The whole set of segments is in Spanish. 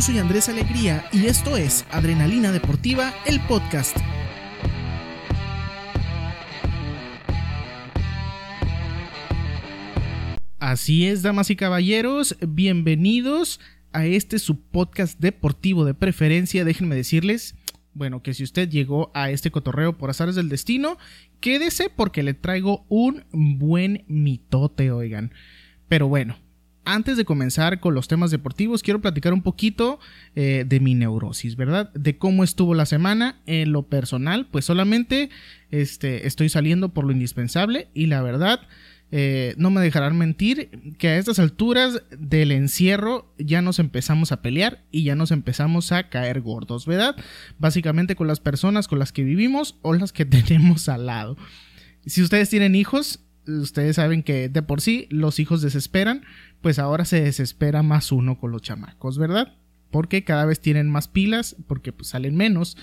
Soy Andrés Alegría y esto es Adrenalina Deportiva, el podcast. Así es, damas y caballeros, bienvenidos a este su podcast deportivo de preferencia. Déjenme decirles, bueno, que si usted llegó a este cotorreo por azares del destino, quédese porque le traigo un buen mitote, oigan. Pero bueno, antes de comenzar con los temas deportivos, quiero platicar un poquito eh, de mi neurosis, ¿verdad? De cómo estuvo la semana. En lo personal, pues solamente este, estoy saliendo por lo indispensable y la verdad, eh, no me dejarán mentir que a estas alturas del encierro ya nos empezamos a pelear y ya nos empezamos a caer gordos, ¿verdad? Básicamente con las personas con las que vivimos o las que tenemos al lado. Si ustedes tienen hijos, ustedes saben que de por sí los hijos desesperan, pues ahora se desespera más uno con los chamacos, ¿verdad? Porque cada vez tienen más pilas, porque pues, salen menos,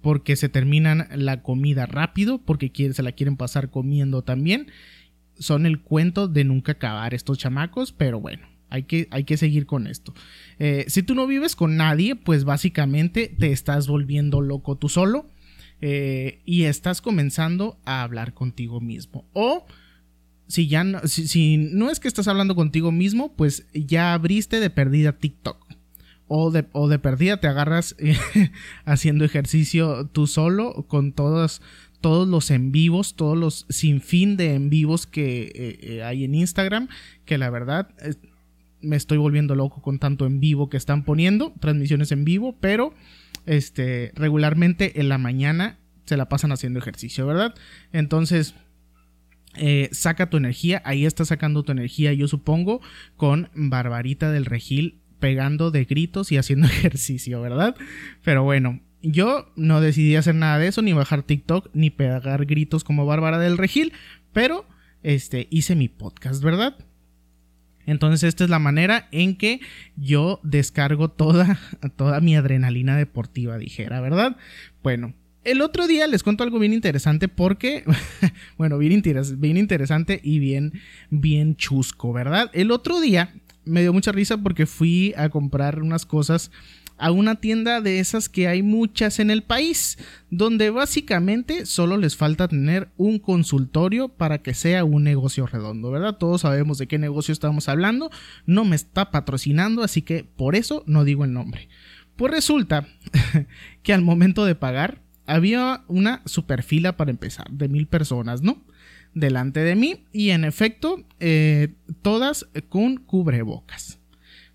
porque se terminan la comida rápido, porque se la quieren pasar comiendo también. Son el cuento de nunca acabar estos chamacos, pero bueno, hay que, hay que seguir con esto. Eh, si tú no vives con nadie, pues básicamente te estás volviendo loco tú solo eh, y estás comenzando a hablar contigo mismo. O si ya no, si, no es que estás hablando contigo mismo, pues ya abriste de perdida TikTok. O de, o de perdida te agarras haciendo ejercicio tú solo con todos, todos los en vivos, todos los sin fin de en vivos que eh, eh, hay en Instagram, que la verdad me estoy volviendo loco con tanto en vivo que están poniendo, transmisiones en vivo, pero este regularmente en la mañana se la pasan haciendo ejercicio, ¿verdad? Entonces, eh, saca tu energía, ahí está sacando tu energía, yo supongo, con Barbarita del Regil pegando de gritos y haciendo ejercicio, ¿verdad? Pero bueno, yo no decidí hacer nada de eso, ni bajar TikTok, ni pegar gritos como Bárbara del Regil, pero este, hice mi podcast, ¿verdad? Entonces esta es la manera en que yo descargo toda, toda mi adrenalina deportiva, dijera, ¿verdad? Bueno, el otro día les cuento algo bien interesante porque, bueno, bien, bien interesante y bien, bien chusco, ¿verdad? El otro día me dio mucha risa porque fui a comprar unas cosas a una tienda de esas que hay muchas en el país, donde básicamente solo les falta tener un consultorio para que sea un negocio redondo, ¿verdad? Todos sabemos de qué negocio estamos hablando, no me está patrocinando, así que por eso no digo el nombre. Pues resulta que al momento de pagar, había una super fila para empezar, de mil personas, ¿no? Delante de mí y en efecto, eh, todas con cubrebocas.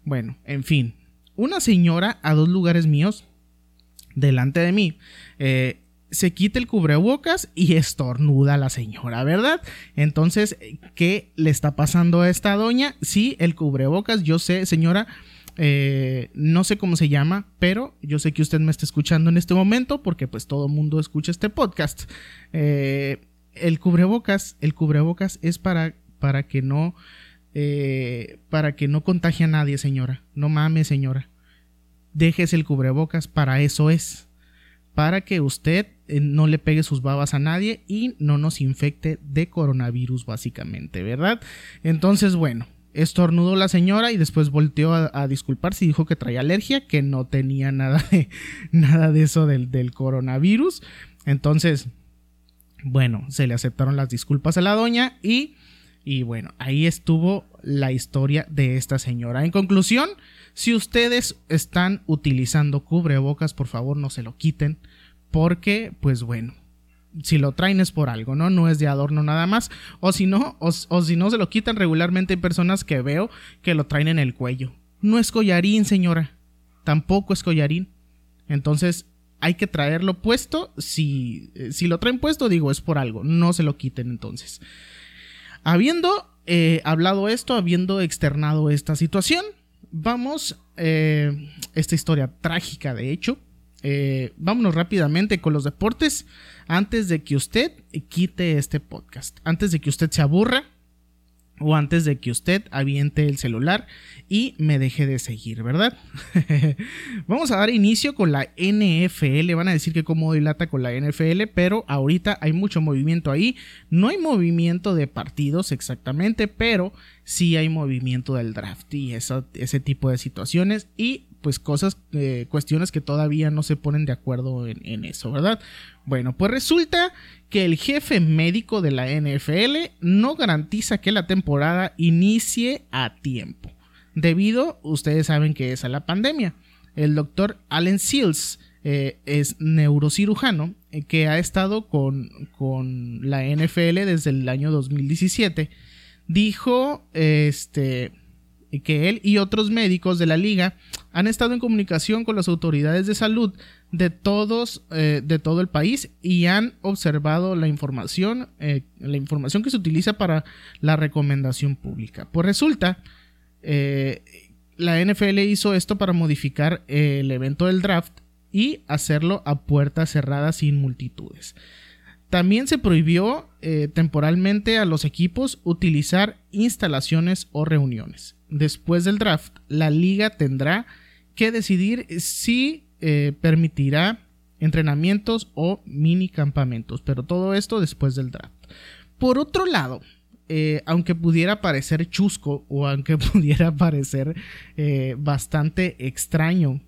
Bueno, en fin, una señora a dos lugares míos, delante de mí, eh, se quita el cubrebocas y estornuda la señora, ¿verdad? Entonces, ¿qué le está pasando a esta doña? Sí, el cubrebocas, yo sé, señora, eh, no sé cómo se llama, pero yo sé que usted me está escuchando en este momento porque pues todo mundo escucha este podcast. Eh, el cubrebocas, el cubrebocas es para, para que no, eh, para que no contagie a nadie, señora. No mames, señora. Déjese el cubrebocas, para eso es. Para que usted no le pegue sus babas a nadie y no nos infecte de coronavirus, básicamente, ¿verdad? Entonces, bueno, Estornudó la señora y después volteó a, disculparse y dijo que traía alergia, que no tenía nada de, nada de eso del, del coronavirus. Entonces, bueno, se le aceptaron las disculpas a la doña y, y bueno, ahí estuvo la historia de esta señora. En conclusión, si ustedes están utilizando cubrebocas, por favor no se lo quiten porque, pues bueno, si lo traen es por algo, ¿no? No es de adorno nada más. O si no, o, si no se lo quitan regularmente hay personas que veo que lo traen en el cuello. No es collarín, señora. Tampoco es collarín. Entonces hay que traerlo puesto. Si, eh, si lo traen puesto, digo, es por algo. No se lo quiten entonces. Habiendo eh, hablado esto, habiendo externado esta situación, vamos, eh, esta historia trágica de hecho, vámonos rápidamente con los deportes antes de que usted quite este podcast, antes de que usted se aburra o antes de que usted aviente el celular y me deje de seguir, ¿verdad? Vamos a dar inicio con la NFL. Van a decir que como dilata con la NFL, pero ahorita hay mucho movimiento ahí. No hay movimiento de partidos exactamente, pero sí hay movimiento del draft y ese tipo de situaciones. Y pues cosas, eh, cuestiones que todavía no se ponen de acuerdo en, eso, ¿verdad? Bueno, pues resulta que el jefe médico de la NFL no garantiza que la temporada inicie a tiempo, debido, ustedes saben que es a la pandemia. El doctor Allen Seals eh, es neurocirujano eh, que ha estado con, con, la NFL desde el año 2017. Dijo este, que él y otros médicos de la liga han estado en comunicación con las autoridades de salud de todos eh, de todo el país y han observado la información la información que se utiliza para la recomendación pública pues resulta la NFL hizo esto para modificar el evento del draft y hacerlo a puertas cerradas sin multitudes. También se prohibió eh, temporalmente a los equipos utilizar instalaciones o reuniones. Después del draft, la liga tendrá que decidir si eh, permitirá entrenamientos o mini campamentos, pero todo esto después del draft. Por otro lado, eh, aunque pudiera parecer chusco o aunque pudiera parecer bastante extraño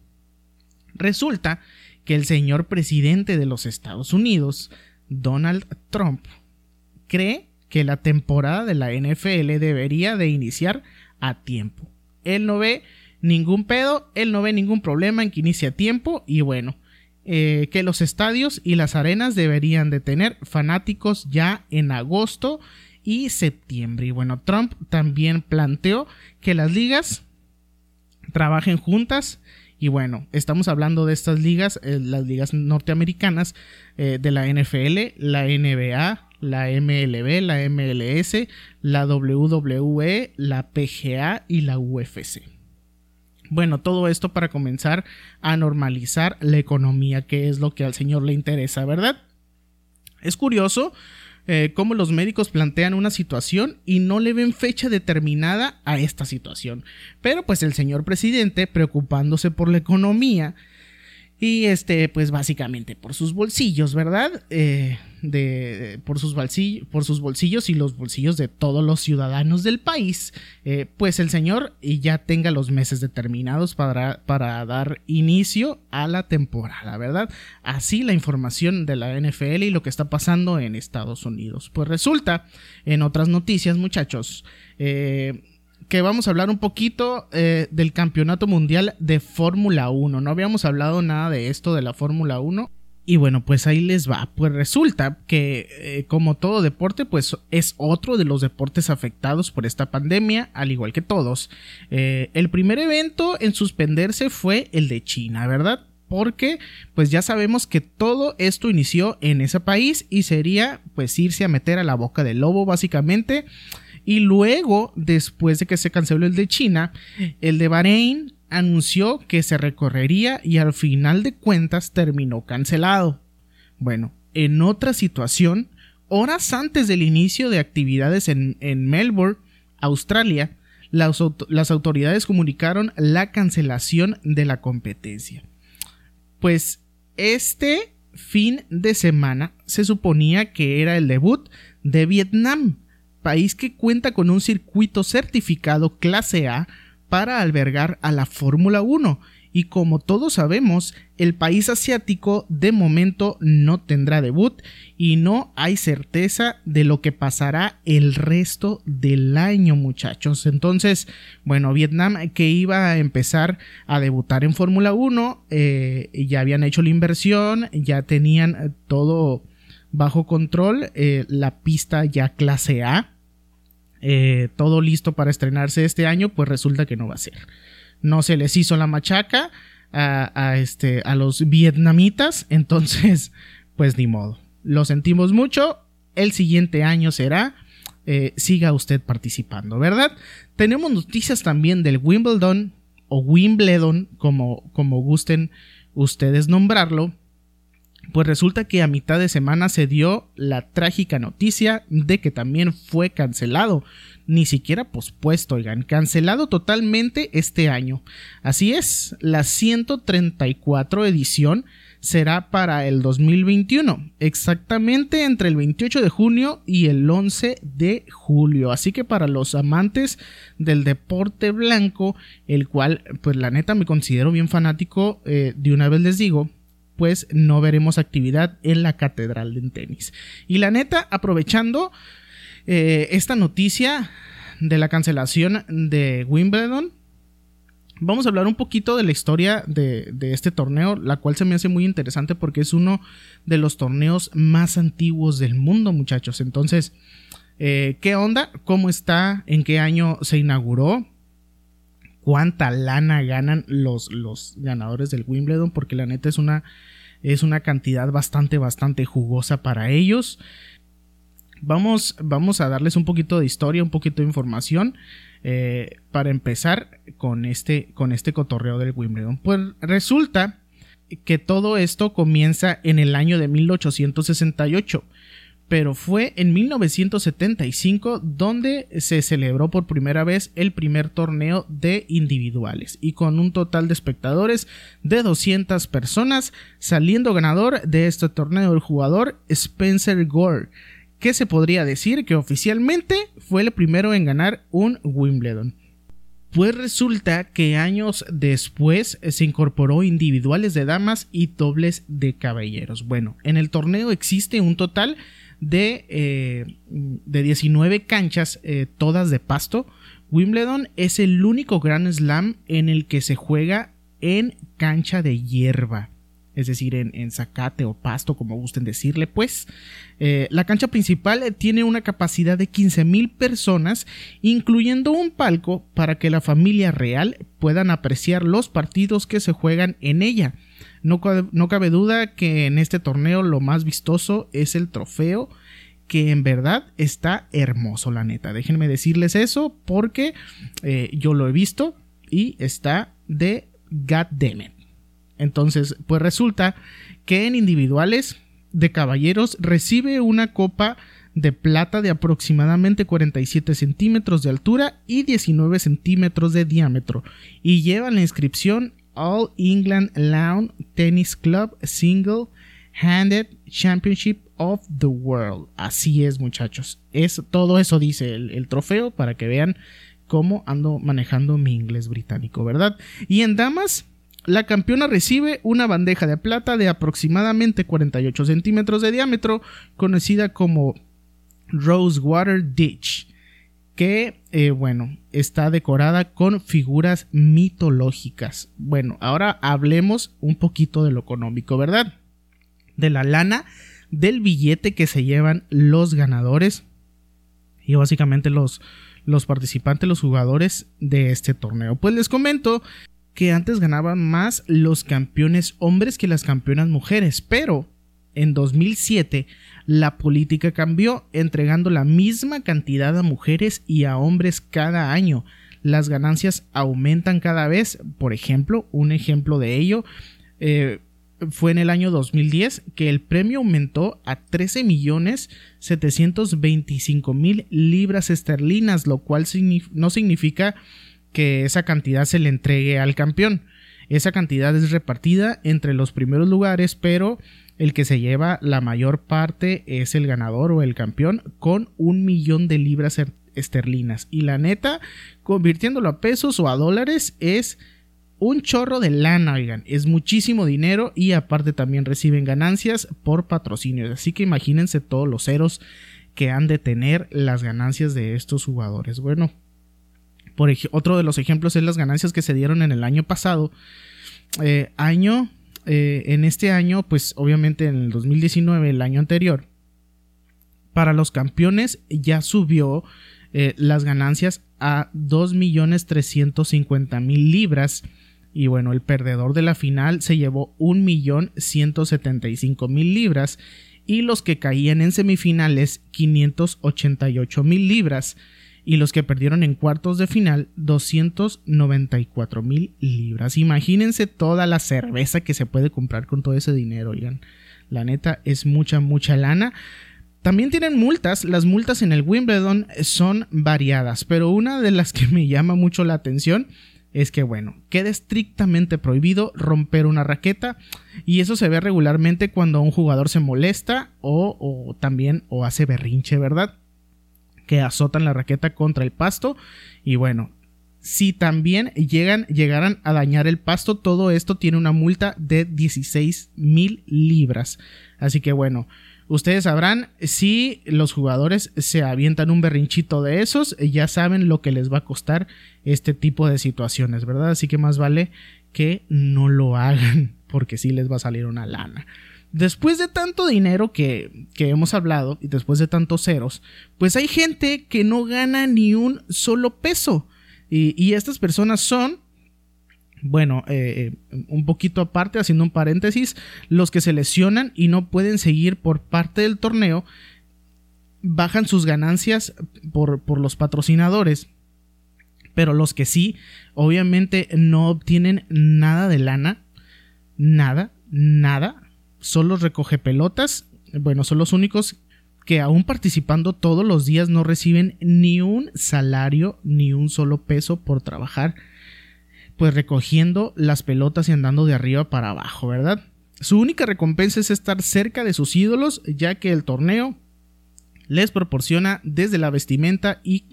Resulta que el señor presidente de los Estados Unidos, Donald Trump, cree que la temporada de la NFL debería de iniciar a tiempo. Él no ve ningún pedo, él no ve ningún problema en que inicie a tiempo y bueno, eh, que los estadios y las arenas deberían de tener fanáticos ya en agosto y septiembre. Y bueno, Trump también planteó que las ligas trabajen juntas y bueno, estamos hablando de estas ligas, eh, las ligas norteamericanas eh, de la NFL, la NBA, la MLB, la MLS, la WWE, la PGA y la UFC. Bueno, todo esto para comenzar a normalizar la economía, que es lo que al señor le interesa, ¿verdad? Es curioso eh, cómo los médicos plantean una situación y no le ven fecha determinada a esta situación. Pero pues el señor presidente, preocupándose por la economía, y este, pues básicamente por sus bolsillos, ¿verdad? Eh, de, por, sus bolsillos, por sus bolsillos y los bolsillos de todos los ciudadanos del país, eh, pues el señor ya tenga los meses determinados para, para dar inicio a la temporada, ¿verdad? Así la información de la NFL y lo que está pasando en Estados Unidos. Pues resulta, en otras noticias, muchachos, eh, que vamos a hablar un poquito eh, del campeonato mundial de Fórmula 1. No habíamos hablado nada de esto de la Fórmula 1. Y bueno, pues ahí les va. Pues resulta que, eh, como todo deporte, pues es otro de los deportes afectados por esta pandemia, al igual que todos. Eh, el primer evento en suspenderse fue el de China, ¿verdad? Porque, pues ya sabemos que todo esto inició en ese país y sería, pues, irse a meter a la boca del lobo, básicamente. Y luego, después de que se canceló el de China, el de Bahrein anunció que se recorrería y al final de cuentas terminó cancelado. Bueno, en otra situación, horas antes del inicio de actividades en, Melbourne, Australia, las, las autoridades comunicaron la cancelación de la competencia. Pues este fin de semana se suponía que era el debut de Vietnam, país que cuenta con un circuito certificado clase A para albergar a la Fórmula 1 y como todos sabemos, el país asiático de momento no tendrá debut y no hay certeza de lo que pasará el resto del año muchachos. Entonces, bueno, Vietnam que iba a empezar a debutar en Fórmula 1, eh, ya habían hecho la inversión, ya tenían todo bajo control, eh, la pista ya clase A eh, todo listo para estrenarse este año, pues resulta que no va a ser. No se les hizo la machaca a, este, a los vietnamitas, entonces, pues ni modo. Lo sentimos mucho. El siguiente año será. Eh, siga usted participando, ¿verdad? Tenemos noticias también del Wimbledon o Wimbledon, como, como gusten ustedes nombrarlo. Pues resulta que a mitad de semana se dio la trágica noticia de que también fue cancelado, ni siquiera pospuesto, oigan, cancelado totalmente este año. Así es, la 134 edición será para el 2021, exactamente entre el 28 de junio y el 11 de julio. Así que para los amantes del deporte blanco, el cual pues la neta me considero bien fanático, eh, de una vez les digo, pues no veremos actividad en la catedral de tenis. Y la neta, aprovechando eh, esta noticia de la cancelación de Wimbledon, vamos a hablar un poquito de la historia de, este torneo, la cual se me hace muy interesante porque es uno de los torneos más antiguos del mundo, muchachos. Entonces, eh, ¿qué onda? ¿Cómo está? ¿En qué año se inauguró? ¿Cuánta lana ganan los, los ganadores del Wimbledon? Porque la neta es una, es una cantidad bastante, bastante jugosa para ellos. Vamos, vamos a darles un poquito de historia, un poquito de información. Eh, para empezar con este, con este cotorreo del Wimbledon. Pues resulta que todo esto comienza en el año de 1868, pero fue en 1975 donde se celebró por primera vez el primer torneo de individuales y con un total de espectadores de 200 personas, saliendo ganador de este torneo el jugador Spencer Gore que se podría decir que oficialmente fue el primero en ganar un Wimbledon. Pues resulta que años después se incorporó individuales de damas y dobles de caballeros. Bueno, en el torneo existe un total eh, de 19 canchas, eh, todas de pasto. Wimbledon es el único Grand Slam en el que se juega en cancha de hierba es decir, en, zacate o pasto, como gusten decirle, pues. Eh, la cancha principal tiene una capacidad de 15.000 personas, incluyendo un palco para que la familia real puedan apreciar los partidos que se juegan en ella. No, cabe duda que en este torneo lo más vistoso es el trofeo, que en verdad está hermoso, la neta. Déjenme decirles eso porque eh, yo lo he visto y está de goddammit. Entonces, pues resulta que en individuales de caballeros recibe una copa de plata de aproximadamente 47 centímetros de altura y 19 centímetros de diámetro y lleva la inscripción All England Lawn Tennis Club Single Handed Championship of the World. Así es, muchachos. Es, todo eso dice el, el trofeo para que vean cómo ando manejando mi inglés británico, ¿verdad? Y en damas, la campeona recibe una bandeja de plata de aproximadamente 48 centímetros de diámetro, conocida como Rosewater Ditch, que, eh, bueno, está decorada con figuras mitológicas. Bueno, ahora hablemos un poquito de lo económico, ¿verdad? De la lana del billete que se llevan los ganadores y básicamente los, los participantes, los jugadores de este torneo. Pues les comento que antes ganaban más los campeones hombres que las campeonas mujeres, pero en 2007 la política cambió, entregando la misma cantidad a mujeres y a hombres cada año. Las ganancias aumentan cada vez, por ejemplo, un ejemplo de ello eh, fue en el año 2010 que el premio aumentó a 13 millones 725 mil libras esterlinas, lo cual no significa que esa cantidad se le entregue al campeón. Esa cantidad es repartida entre los primeros lugares, pero el que se lleva la mayor parte es el ganador o el campeón con un millón de libras er, esterlinas. Y la neta, convirtiéndolo a pesos o a dólares, es un chorro de lana, oigan, es muchísimo dinero y aparte también reciben ganancias por patrocinios. Así que imagínense todos los ceros que han de tener las ganancias de estos jugadores. Bueno, por otro de los ejemplos es las ganancias que se dieron en el año pasado. Eh, año, eh, en este año, pues obviamente en el 2019, el año anterior, para los campeones ya subió eh, las ganancias a 2.350.000 libras. Y bueno, el perdedor de la final se llevó 1.175.000 libras. Y los que caían en semifinales, 588.000 libras y los que perdieron en cuartos de final 294 mil libras. Imagínense toda la cerveza que se puede comprar con todo ese dinero, oigan. La neta es mucha, mucha lana. También tienen multas. Las multas en el Wimbledon son variadas, pero una de las que me llama mucho la atención es que, bueno, queda estrictamente prohibido romper una raqueta y eso se ve regularmente cuando un jugador se molesta o, o también o hace berrinche, ¿verdad? Que azotan la raqueta contra el pasto y bueno, si también llegan, llegaran a dañar el pasto, todo esto tiene una multa de 16 mil libras. Así que bueno, ustedes sabrán si los jugadores se avientan un berrinchito de esos, ya saben lo que les va a costar este tipo de situaciones, ¿verdad? Así que más vale que no lo hagan, porque sí les va a salir una lana. Después de tanto dinero que, que hemos hablado y después de tantos ceros, pues hay gente que no gana ni un solo peso. Y, estas personas son, bueno, eh, eh, un poquito aparte, haciendo un paréntesis, los que se lesionan y no pueden seguir por parte del torneo, bajan sus ganancias por, por los patrocinadores. Pero los que sí, obviamente no obtienen nada de lana, nada, nada, son los recoge pelotas, bueno, son los únicos que aún participando todos los días no reciben ni un salario ni un solo peso por trabajar, pues recogiendo las pelotas y andando de arriba para abajo, ¿verdad? Su única recompensa es estar cerca de sus ídolos, ya que el torneo les proporciona desde la vestimenta y,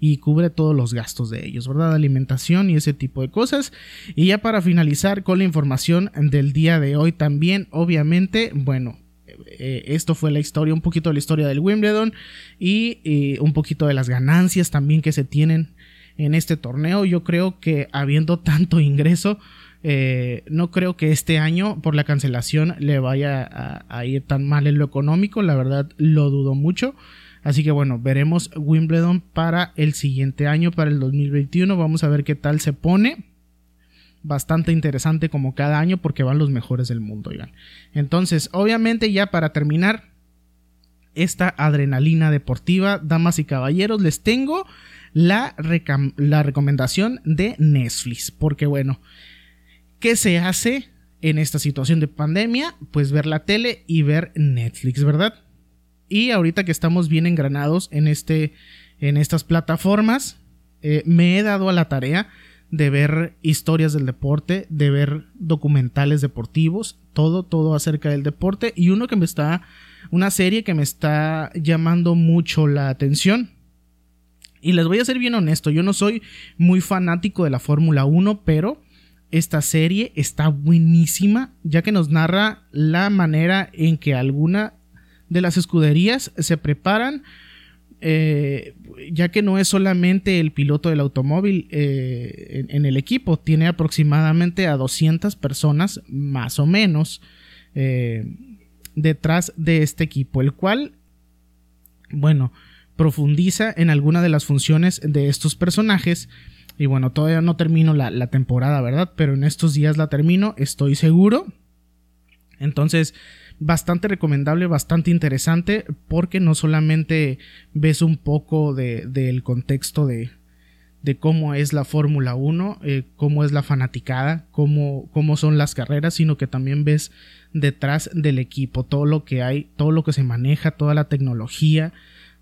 y cubre todos los gastos de ellos, ¿verdad? Alimentación y ese tipo de cosas. Y ya para finalizar con la información del día de hoy también, obviamente, bueno, eh, esto fue la historia, un poquito de la historia del Wimbledon y, un poquito de las ganancias también que se tienen en este torneo. Yo creo que habiendo tanto ingreso, eh, no creo que este año por la cancelación le vaya a, ir tan mal en lo económico, la verdad lo dudo mucho. Así que bueno, veremos Wimbledon para el siguiente año, para el 2021. Vamos a ver qué tal se pone bastante interesante como cada año porque van los mejores del mundo, oigan. Entonces, obviamente ya para terminar esta adrenalina deportiva, damas y caballeros, les tengo la, la recomendación de Netflix, porque bueno, ¿qué se hace en esta situación de pandemia? Pues ver la tele y ver Netflix, ¿verdad? Y ahorita que estamos bien engranados en, este, en estas plataformas, eh, me he dado a la tarea de ver historias del deporte, de ver documentales deportivos, todo, todo acerca del deporte y uno que me está, una serie que me está llamando mucho la atención. Y les voy a ser bien honesto, yo no soy muy fanático de la Fórmula 1, pero esta serie está buenísima, ya que nos narra la manera en que alguna de las escuderías se preparan eh, ya que no es solamente el piloto del automóvil eh, en, el equipo, tiene aproximadamente a 200 personas más o menos eh, detrás de este equipo, el cual, bueno, profundiza en alguna de las funciones de estos personajes. Y bueno, todavía no termino la, la temporada, ¿verdad? Pero en estos días la termino, estoy seguro. Entonces, bastante recomendable, bastante interesante, porque no solamente ves un poco del de, contexto de, de, cómo es la Fórmula 1, eh, cómo es la fanaticada, cómo, cómo son las carreras, sino que también ves detrás del equipo todo lo que hay, todo lo que se maneja, toda la tecnología,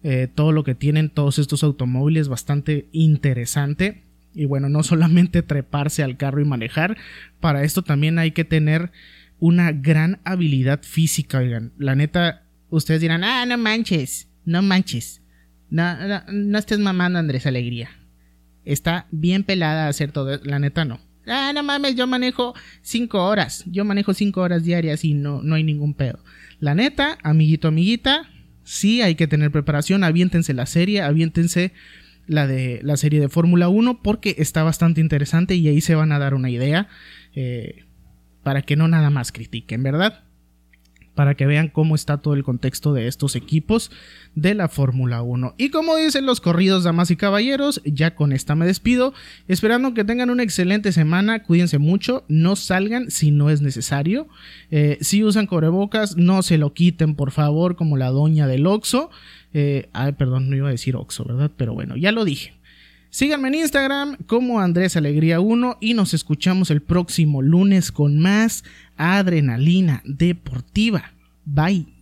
eh, todo lo que tienen todos estos automóviles, bastante interesante. Y bueno, no solamente treparse al carro y manejar, para esto también hay que tener una gran habilidad física, oigan. La neta, ustedes dirán, ah, no manches, no manches. No, no, estés mamando, Andrés Alegría. Está bien pelada a hacer todo. La neta, no. Ah, no mames, yo manejo cinco horas. Yo manejo cinco horas diarias y no, no hay ningún pedo. La neta, amiguito, amiguita, sí hay que tener preparación. Aviéntense la serie, aviéntense la de la serie de Fórmula 1 porque está bastante interesante y ahí se van a dar una idea. Eh, para que no nada más critiquen, ¿verdad? Para que vean cómo está todo el contexto de estos equipos de la Fórmula 1. Y como dicen los corridos, damas y caballeros, ya con esta me despido, esperando que tengan una excelente semana, cuídense mucho, no salgan si no es necesario. Eh, si usan cobrebocas, no se lo quiten, por favor, como la doña del Oxo. Eh, ay, perdón, no iba a decir Oxo, ¿verdad? Pero bueno, ya lo dije. Síganme en Instagram como Andrés Alegría 1 y nos escuchamos el próximo lunes con más adrenalina deportiva. Bye.